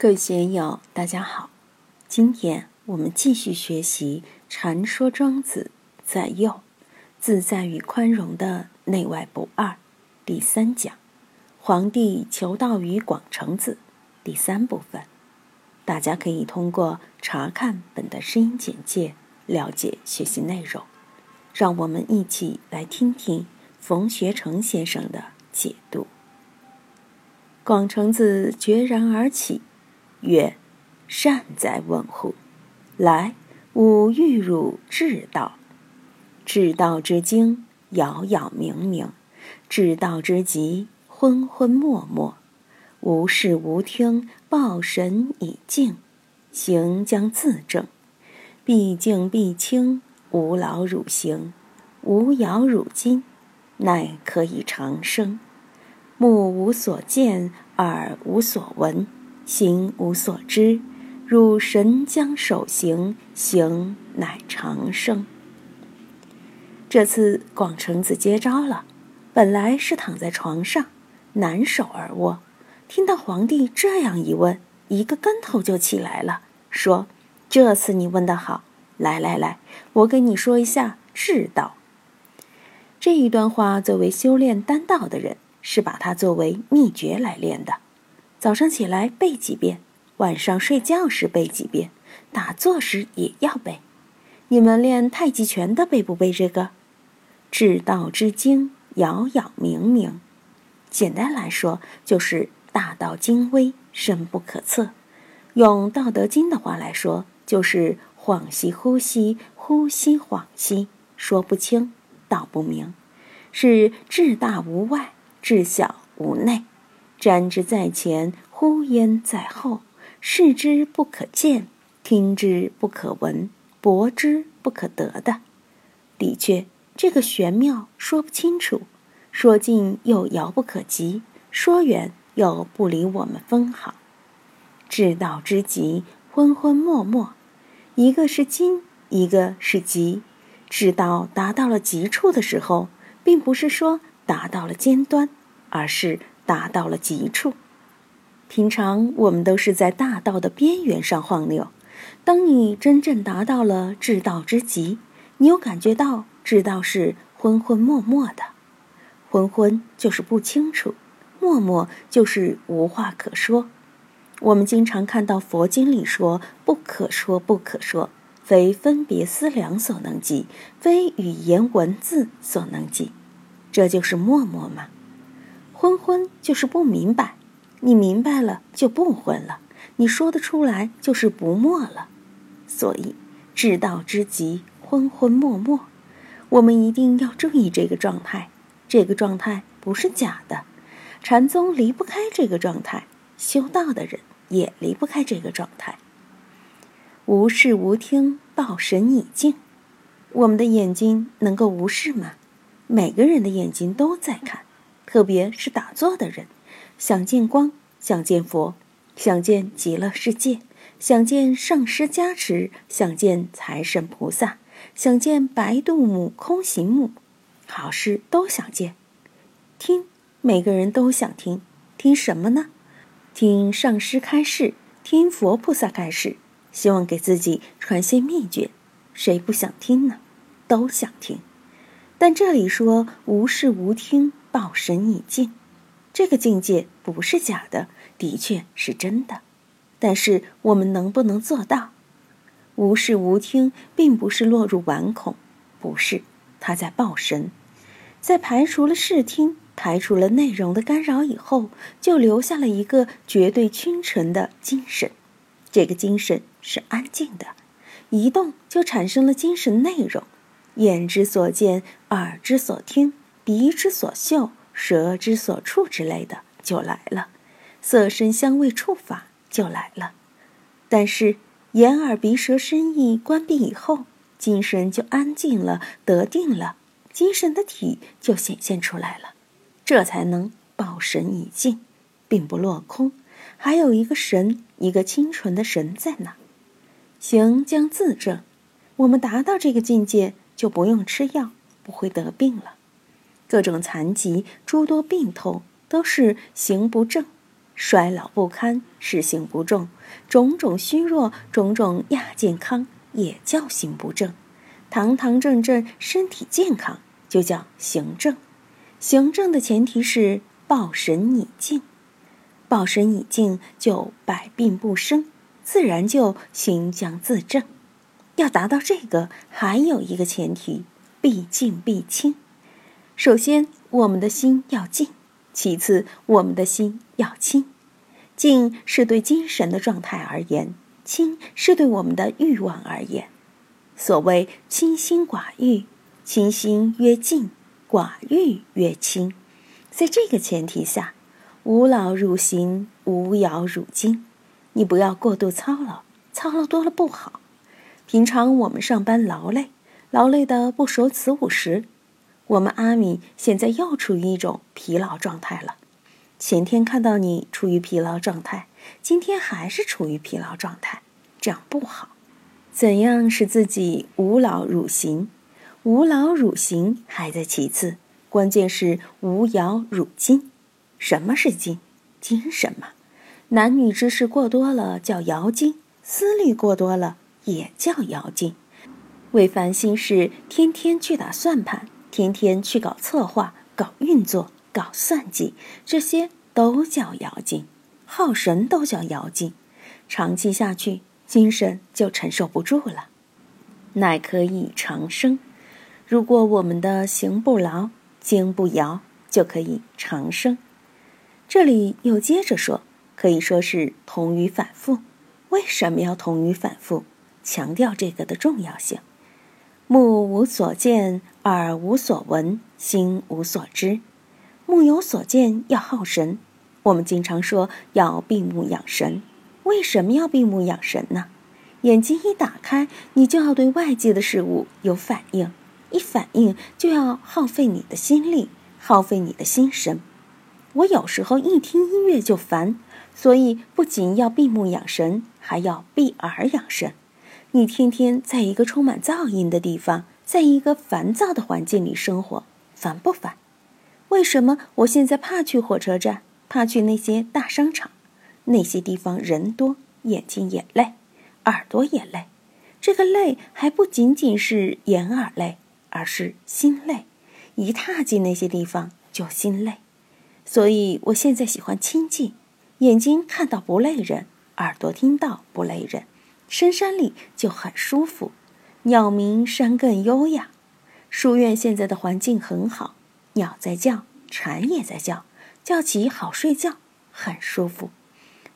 各位学友，大家好。今天我们继续学习《禅说庄子在右自在与宽容的内外不二》第三讲“皇帝求道于广成子”第三部分。大家可以通过查看本的声音简介了解学习内容。让我们一起来听听冯学成先生的解读。广成子决然而起。曰：“善哉问乎！来，吾欲汝至道。至道之精，杳杳冥冥；至道之极，昏昏默默。无视无听，抱神以静，行将自正。必静必清，无劳汝行，无摇汝筋，乃可以长生。目无所见，耳无所闻。”行无所知，汝神将守行，行乃长生。这次广成子接招了，本来是躺在床上，难手而卧，听到皇帝这样一问，一个跟头就起来了，说：“这次你问得好，来来来，我给你说一下智道。”这一段话，作为修炼丹道的人，是把它作为秘诀来练的。早上起来背几遍，晚上睡觉时背几遍，打坐时也要背。你们练太极拳的背不背这个？至道之精，杳杳冥冥。简单来说，就是大道精微，深不可测。用《道德经》的话来说，就是恍兮惚兮，惚兮恍兮，说不清，道不明，是至大无外，至小无内。瞻之在前，呼焉在后；视之不可见，听之不可闻，博之不可得的。的确，这个玄妙说不清楚，说近又遥不可及，说远又不离我们分毫。至道之极，昏昏默默，一个是精，一个是极。至道达到了极处的时候，并不是说达到了尖端，而是。达到了极处，平常我们都是在大道的边缘上晃悠。当你真正达到了至道之极，你又感觉到至道是昏昏默默的。昏昏就是不清楚，默默就是无话可说。我们经常看到佛经里说“不可说，不可说”，非分别思量所能及，非语言文字所能及，这就是默默吗？昏昏就是不明白，你明白了就不昏了，你说得出来就是不默了。所以，至道之极，昏昏默默，我们一定要注意这个状态。这个状态不是假的，禅宗离不开这个状态，修道的人也离不开这个状态。无视无听，抱神已静。我们的眼睛能够无视吗？每个人的眼睛都在看。特别是打坐的人，想见光，想见佛，想见极乐世界，想见上师加持，想见财神菩萨，想见白度母、空行母，好事都想见。听，每个人都想听，听什么呢？听上师开示，听佛菩萨开示，希望给自己传些秘诀。谁不想听呢？都想听。但这里说无事无听。抱神以静，这个境界不是假的，的确是真的。但是我们能不能做到？无视无听，并不是落入顽孔，不是他在抱神，在排除了视听、排除了内容的干扰以后，就留下了一个绝对清纯的精神。这个精神是安静的，一动就产生了精神内容，眼之所见，耳之所听。鼻之所嗅，舌之所触之类的就来了，色声香味触法就来了。但是眼耳鼻舌身意关闭以后，精神就安静了，得定了，精神的体就显现出来了，这才能抱神以静，并不落空，还有一个神，一个清纯的神在那。行将自证，我们达到这个境界，就不用吃药，不会得病了。各种残疾、诸多病痛，都是行不正，衰老不堪，视行不重，种种虚弱，种种亚健康，也叫行不正。堂堂正正，身体健康，就叫行正。行正的前提是抱神以静，抱神以静就百病不生，自然就行将自正。要达到这个，还有一个前提：必静必清。首先，我们的心要静；其次，我们的心要清。静是对精神的状态而言，清是对我们的欲望而言。所谓清心寡欲，清心曰静，寡欲曰清。在这个前提下，无劳入心，无扰入精。你不要过度操劳，操劳多了不好。平常我们上班劳累，劳累的不守此五时。我们阿米现在又处于一种疲劳状态了。前天看到你处于疲劳状态，今天还是处于疲劳状态，这样不好。怎样使自己无劳汝行？无劳汝行还在其次，关键是无摇辱精。什么是精？精神嘛。男女之事过多了叫摇精，思虑过多了也叫摇精。为烦心事，天天去打算盘。天天去搞策划、搞运作、搞算计，这些都叫妖精，耗神都叫妖精，长期下去，精神就承受不住了。乃可以长生。如果我们的行不劳，精不摇，就可以长生。这里又接着说，可以说是同于反复。为什么要同于反复？强调这个的重要性。目无所见，耳无所闻，心无所知。目有所见要耗神，我们经常说要闭目养神。为什么要闭目养神呢？眼睛一打开，你就要对外界的事物有反应，一反应就要耗费你的心力，耗费你的心神。我有时候一听音乐就烦，所以不仅要闭目养神，还要闭耳养神。你天天在一个充满噪音的地方，在一个烦躁的环境里生活，烦不烦？为什么我现在怕去火车站，怕去那些大商场？那些地方人多，眼睛也累，耳朵也累。这个累还不仅仅是眼耳累，而是心累。一踏进那些地方就心累。所以我现在喜欢清静，眼睛看到不累人，耳朵听到不累人。深山里就很舒服，鸟鸣山更优雅。书院现在的环境很好，鸟在叫，蝉也在叫，叫起好睡觉，很舒服。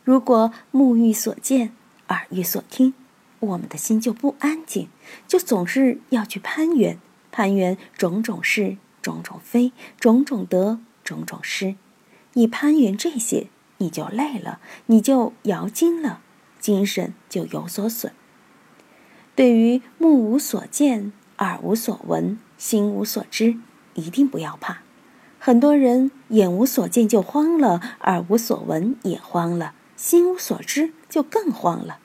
如果目欲所见，耳欲所听，我们的心就不安静，就总是要去攀援，攀援种种是，种种非，种种得，种种失。你攀援这些，你就累了，你就摇精了。精神就有所损。对于目无所见、耳无所闻、心无所知，一定不要怕。很多人眼无所见就慌了，耳无所闻也慌了，心无所知就更慌了。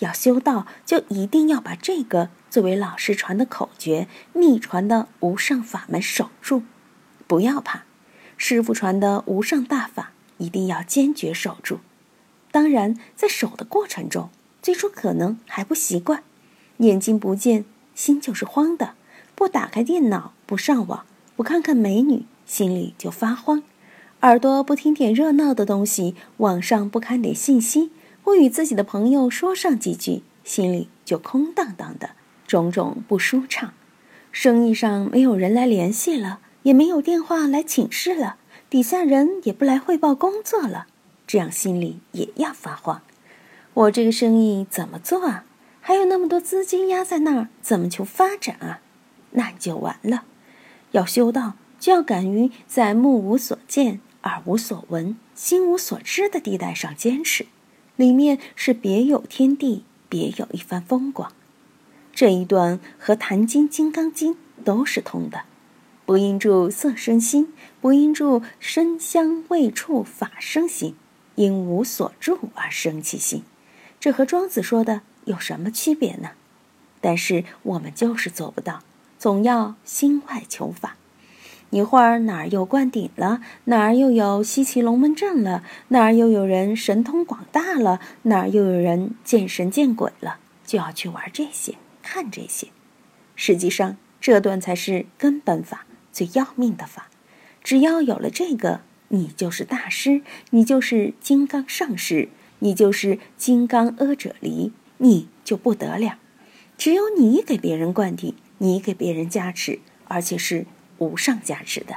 要修道，就一定要把这个作为老师传的口诀、秘传的无上法门守住。不要怕，师傅传的无上大法，一定要坚决守住。当然，在守的过程中，最初可能还不习惯，眼睛不见，心就是慌的；不打开电脑，不上网，不看看美女，心里就发慌；耳朵不听点热闹的东西，网上不看点信息，不与自己的朋友说上几句，心里就空荡荡的，种种不舒畅。生意上没有人来联系了，也没有电话来请示了，底下人也不来汇报工作了。这样心里也要发慌，我这个生意怎么做啊？还有那么多资金压在那儿，怎么求发展啊？那就完了。要修道，就要敢于在目无所见、耳无所闻、心无所知的地带上坚持，里面是别有天地，别有一番风光。这一段和《坛经》《金刚经》都是通的。不应住色生心，不应住声香味触法生心。因无所住而生其心，这和庄子说的有什么区别呢？但是我们就是做不到，总要心外求法。一会儿哪儿又灌顶了，哪儿又有西奇龙门阵了，哪儿又有人神通广大了，哪儿又有人见神见鬼了，就要去玩这些，看这些。实际上，这段才是根本法，最要命的法。只要有了这个，你就是大师，你就是金刚上师，你就是金刚阿者离，你就不得了。只有你给别人灌顶，你给别人加持，而且是无上加持的。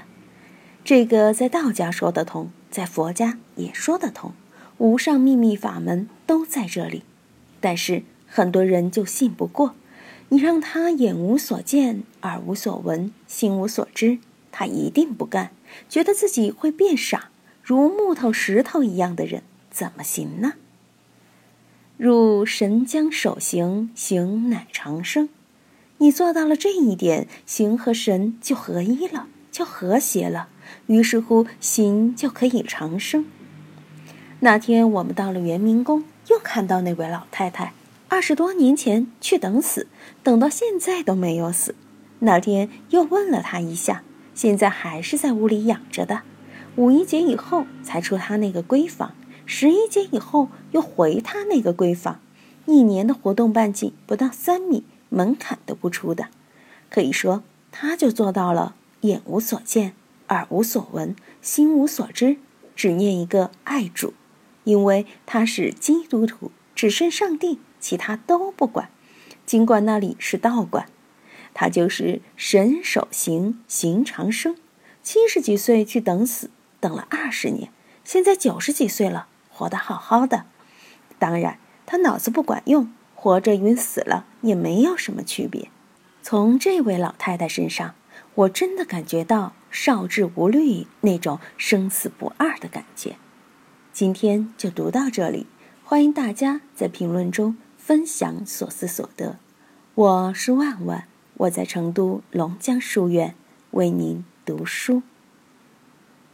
这个在道家说得通，在佛家也说得通。无上秘密法门都在这里，但是很多人就信不过。你让他眼无所见，耳无所闻，心无所知，他一定不干，觉得自己会变傻，如木头石头一样的人怎么行呢？入神将守行，行乃长生。你做到了这一点，行和神就合一了，就和谐了。于是乎，行就可以长生。那天我们到了圆明宫，又看到那位老太太，二十多年前去等死，等到现在都没有死。那天又问了她一下，现在还是在屋里养着的。五一节以后才出他那个闺房。十一节以后又回他那个闺房，一年的活动半径不到三米，门槛都不出的，可以说他就做到了眼无所见，耳无所闻，心无所知，只念一个爱主，因为他是基督徒，只剩上帝，其他都不管。尽管那里是道观，他就是神手行行长生，七十几岁去等死，等了二十年，现在九十几岁了。活得好好的，当然他脑子不管用，活着与死了也没有什么区别。从这位老太太身上，我真的感觉到少智无虑那种生死不二的感觉。今天就读到这里，欢迎大家在评论中分享所思所得。我是万万，我在成都龙江书院为您读书。